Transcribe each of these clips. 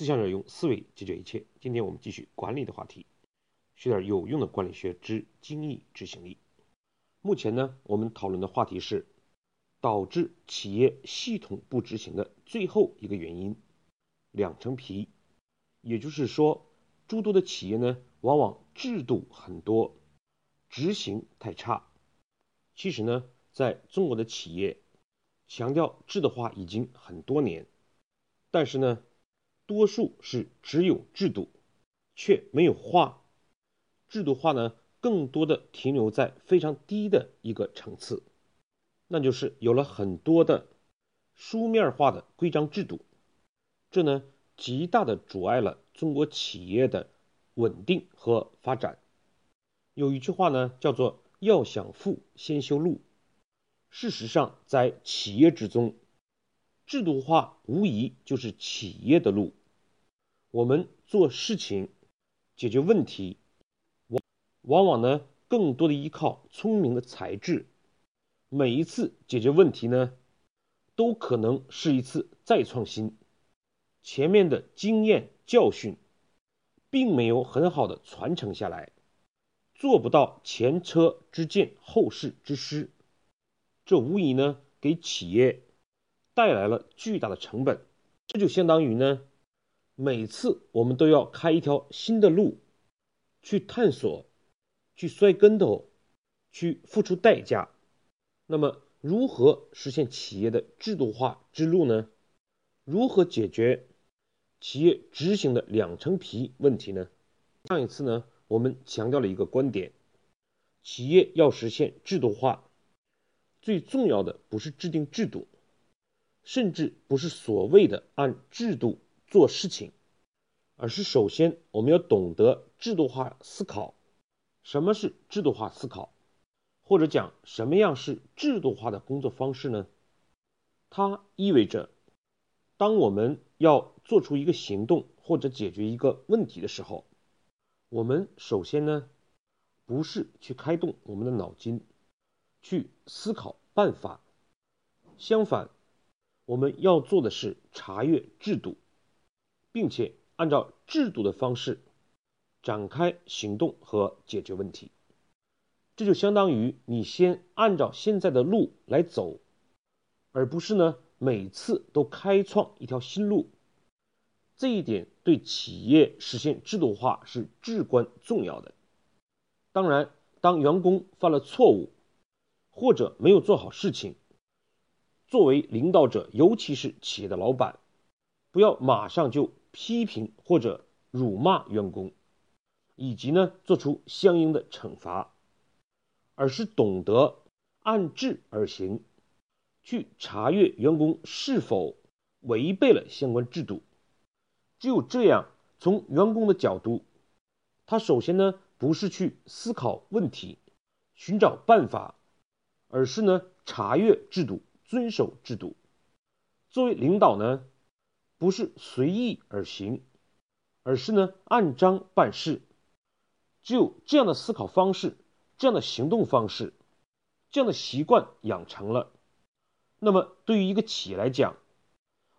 思想者用思维解决一切。今天我们继续管理的话题，学点有用的管理学之精益执行力。目前呢，我们讨论的话题是导致企业系统不执行的最后一个原因——两层皮。也就是说，诸多的企业呢，往往制度很多，执行太差。其实呢，在中国的企业强调制度化已经很多年，但是呢，多数是只有制度，却没有化。制度化呢，更多的停留在非常低的一个层次，那就是有了很多的书面化的规章制度，这呢，极大的阻碍了中国企业的稳定和发展。有一句话呢，叫做“要想富，先修路”。事实上，在企业之中，制度化无疑就是企业的路。我们做事情、解决问题，往往往呢，更多的依靠聪明的才智。每一次解决问题呢，都可能是一次再创新。前面的经验教训，并没有很好的传承下来，做不到前车之鉴后事之师。这无疑呢，给企业带来了巨大的成本。这就相当于呢。每次我们都要开一条新的路，去探索，去摔跟头，去付出代价。那么，如何实现企业的制度化之路呢？如何解决企业执行的两层皮问题呢？上一次呢，我们强调了一个观点：企业要实现制度化，最重要的不是制定制度，甚至不是所谓的按制度。做事情，而是首先我们要懂得制度化思考。什么是制度化思考？或者讲什么样是制度化的工作方式呢？它意味着，当我们要做出一个行动或者解决一个问题的时候，我们首先呢，不是去开动我们的脑筋去思考办法，相反，我们要做的是查阅制度。并且按照制度的方式展开行动和解决问题，这就相当于你先按照现在的路来走，而不是呢每次都开创一条新路。这一点对企业实现制度化是至关重要的。当然，当员工犯了错误或者没有做好事情，作为领导者，尤其是企业的老板，不要马上就。批评或者辱骂员工，以及呢做出相应的惩罚，而是懂得按制而行，去查阅员工是否违背了相关制度。只有这样，从员工的角度，他首先呢不是去思考问题、寻找办法，而是呢查阅制度、遵守制度。作为领导呢。不是随意而行，而是呢按章办事。只有这样的思考方式，这样的行动方式，这样的习惯养成了，那么对于一个企业来讲，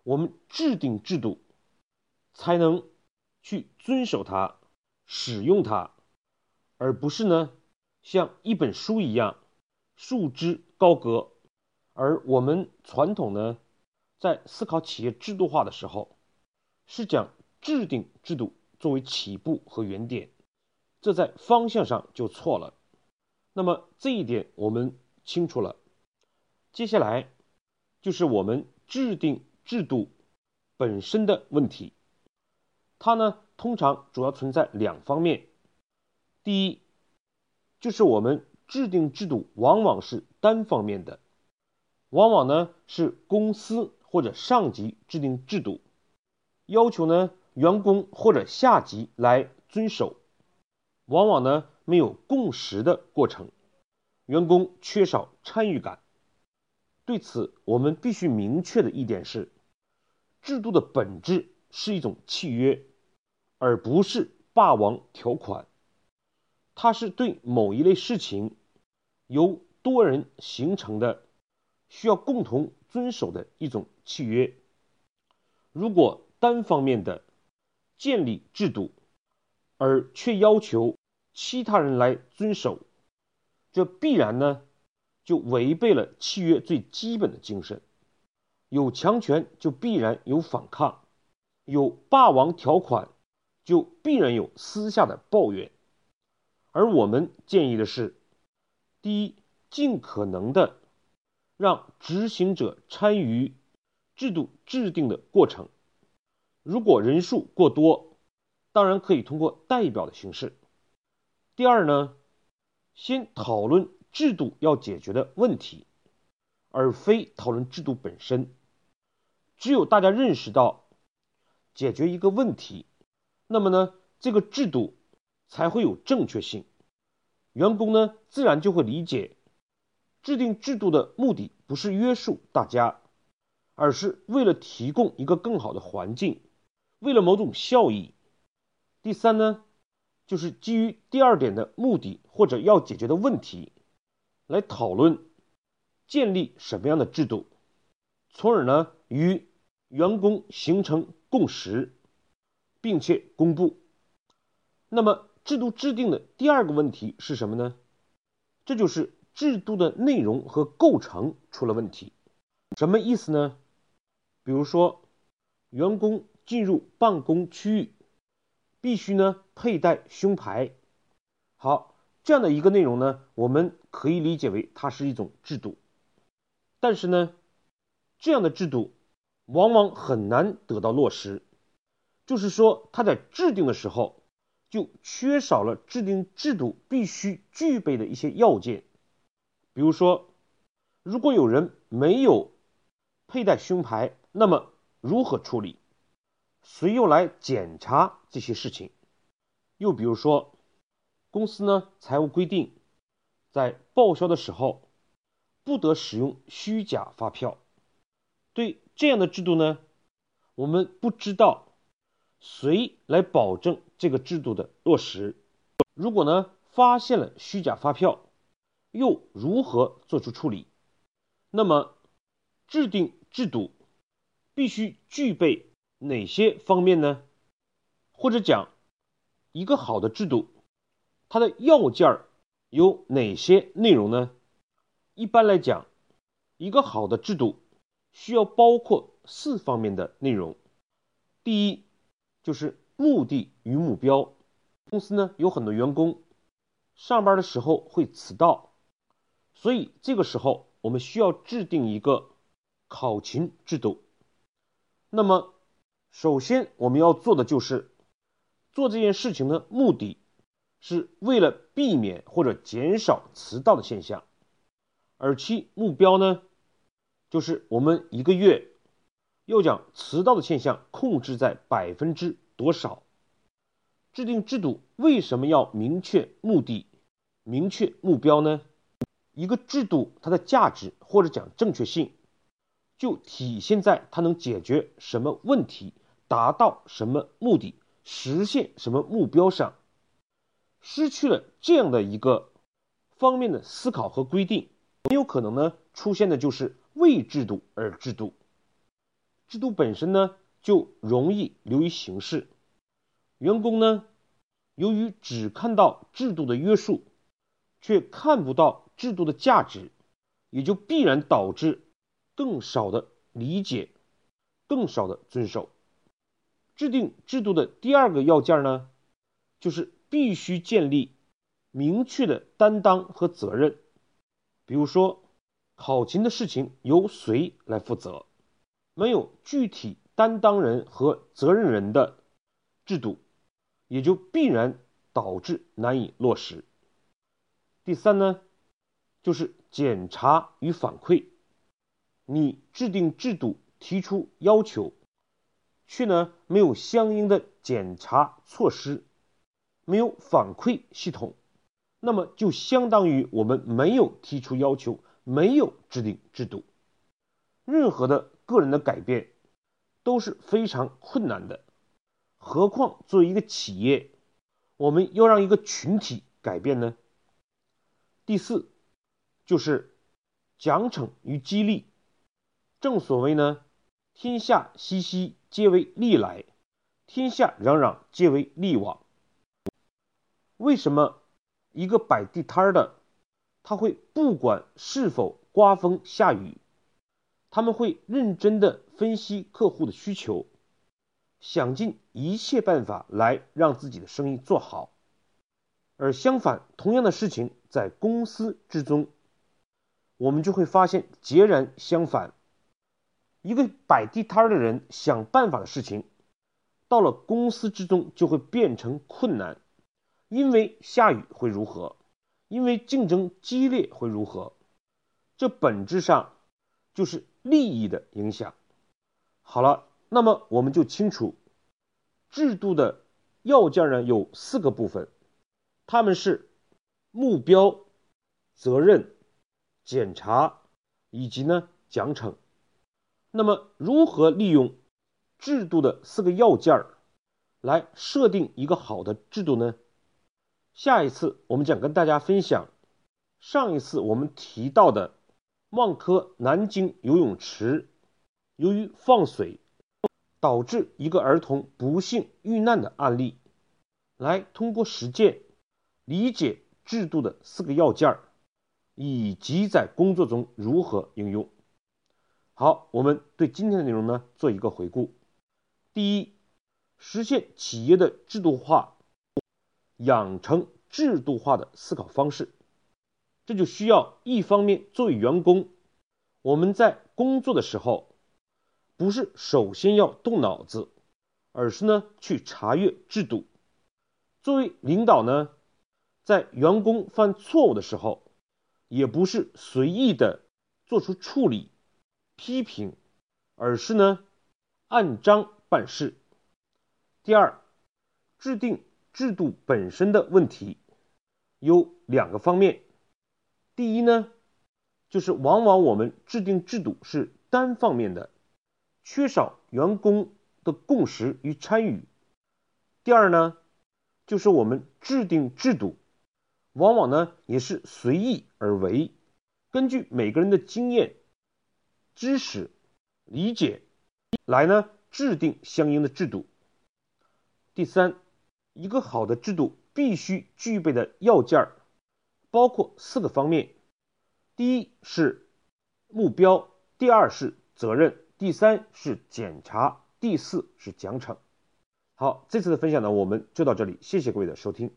我们制定制度，才能去遵守它、使用它，而不是呢像一本书一样束之高阁。而我们传统呢？在思考企业制度化的时候，是将制定制度作为起步和原点，这在方向上就错了。那么这一点我们清楚了，接下来就是我们制定制度本身的问题。它呢，通常主要存在两方面。第一，就是我们制定制度往往是单方面的，往往呢是公司。或者上级制定制度，要求呢员工或者下级来遵守，往往呢没有共识的过程，员工缺少参与感。对此，我们必须明确的一点是，制度的本质是一种契约，而不是霸王条款。它是对某一类事情由多人形成的，需要共同遵守的一种。契约，如果单方面的建立制度，而却要求其他人来遵守，这必然呢就违背了契约最基本的精神。有强权就必然有反抗，有霸王条款就必然有私下的抱怨。而我们建议的是：第一，尽可能的让执行者参与制度制定的过程。如果人数过多，当然可以通过代表的形式。第二呢，先讨论制度要解决的问题，而非讨论制度本身。只有大家认识到解决一个问题，那么呢，这个制度才会有正确性。员工呢，自然就会理解，制定制度的目的不是约束大家，而是为了提供一个更好的环境，为了某种效益。第三呢，就是基于第二点的目的或者要解决的问题，来讨论建立什么样的制度，从而呢与。员工形成共识，并且公布。那么，制度制定的第二个问题是什么呢？这就是制度的内容和构成出了问题。什么意思呢？比如说，员工进入办公区域必须呢佩戴胸牌。好，这样的一个内容呢，我们可以理解为它是一种制度。但是呢，这样的制度。往往很难得到落实，就是说，他在制定的时候就缺少了制定制度必须具备的一些要件。比如说，如果有人没有佩戴胸牌，那么如何处理？谁又来检查这些事情？又比如说，公司呢财务规定，在报销的时候不得使用虚假发票。对。这样的制度呢，我们不知道谁来保证这个制度的落实。如果呢发现了虚假发票，又如何做出处理？那么制定制度必须具备哪些方面呢？或者讲一个好的制度，它的要件有哪些内容呢？一般来讲，一个好的制度。需要包括四方面的内容。第一，就是目的与目标。公司呢有很多员工上班的时候会迟到，所以这个时候我们需要制定一个考勤制度。那么，首先我们要做的就是做这件事情的目的是为了避免或者减少迟到的现象，而其目标呢？就是我们一个月要将迟到的现象控制在百分之多少？制定制度为什么要明确目的、明确目标呢？一个制度它的价值或者讲正确性，就体现在它能解决什么问题、达到什么目的、实现什么目标上。失去了这样的一个方面的思考和规定，很有可能呢出现的就是。为制度而制度，制度本身呢就容易流于形式。员工呢，由于只看到制度的约束，却看不到制度的价值，也就必然导致更少的理解，更少的遵守。制定制度的第二个要件呢，就是必须建立明确的担当和责任，比如说。考勤的事情由谁来负责？没有具体担当人和责任人的制度，也就必然导致难以落实。第三呢，就是检查与反馈。你制定制度、提出要求，却呢没有相应的检查措施，没有反馈系统，那么就相当于我们没有提出要求。没有制定制度，任何的个人的改变都是非常困难的，何况作为一个企业，我们要让一个群体改变呢？第四，就是奖惩与激励。正所谓呢，天下熙熙，皆为利来；天下攘攘皆为利往。为什么一个摆地摊的，他会不管是否刮风下雨，他们会认真的分析客户的需求，想尽一切办法来让自己的生意做好。而相反，同样的事情在公司之中，我们就会发现截然相反。一个摆地摊的人想办法的事情，到了公司之中就会变成困难。因为下雨会如何？因为竞争激烈会如何？这本质上就是利益的影响。好了，那么我们就清楚，制度的要件呢有四个部分，他们是目标、责任、检查以及呢奖惩。那么如何利用制度的四个要件儿来设定一个好的制度呢？下一次我们将跟大家分享上一次我们提到的万科南京游泳池由于放水导致一个儿童不幸遇难的案例，来通过实践理解制度的四个要件以及在工作中如何应用。好，我们对今天的内容呢做一个回顾。第一，实现企业的制度化。养成制度化的思考方式，这就需要一方面作为员工，我们在工作的时候，不是首先要动脑子，而是呢去查阅制度；作为领导呢，在员工犯错误的时候，也不是随意的做出处理、批评，而是呢按章办事。第二，制定。制度本身的问题有两个方面，第一呢，就是往往我们制定制度是单方面的，缺少员工的共识与参与；第二呢，就是我们制定制度，往往呢也是随意而为，根据每个人的经验、知识、理解来呢制定相应的制度。第三。一个好的制度必须具备的要件儿，包括四个方面：第一是目标，第二是责任，第三是检查，第四是奖惩。好，这次的分享呢，我们就到这里，谢谢各位的收听。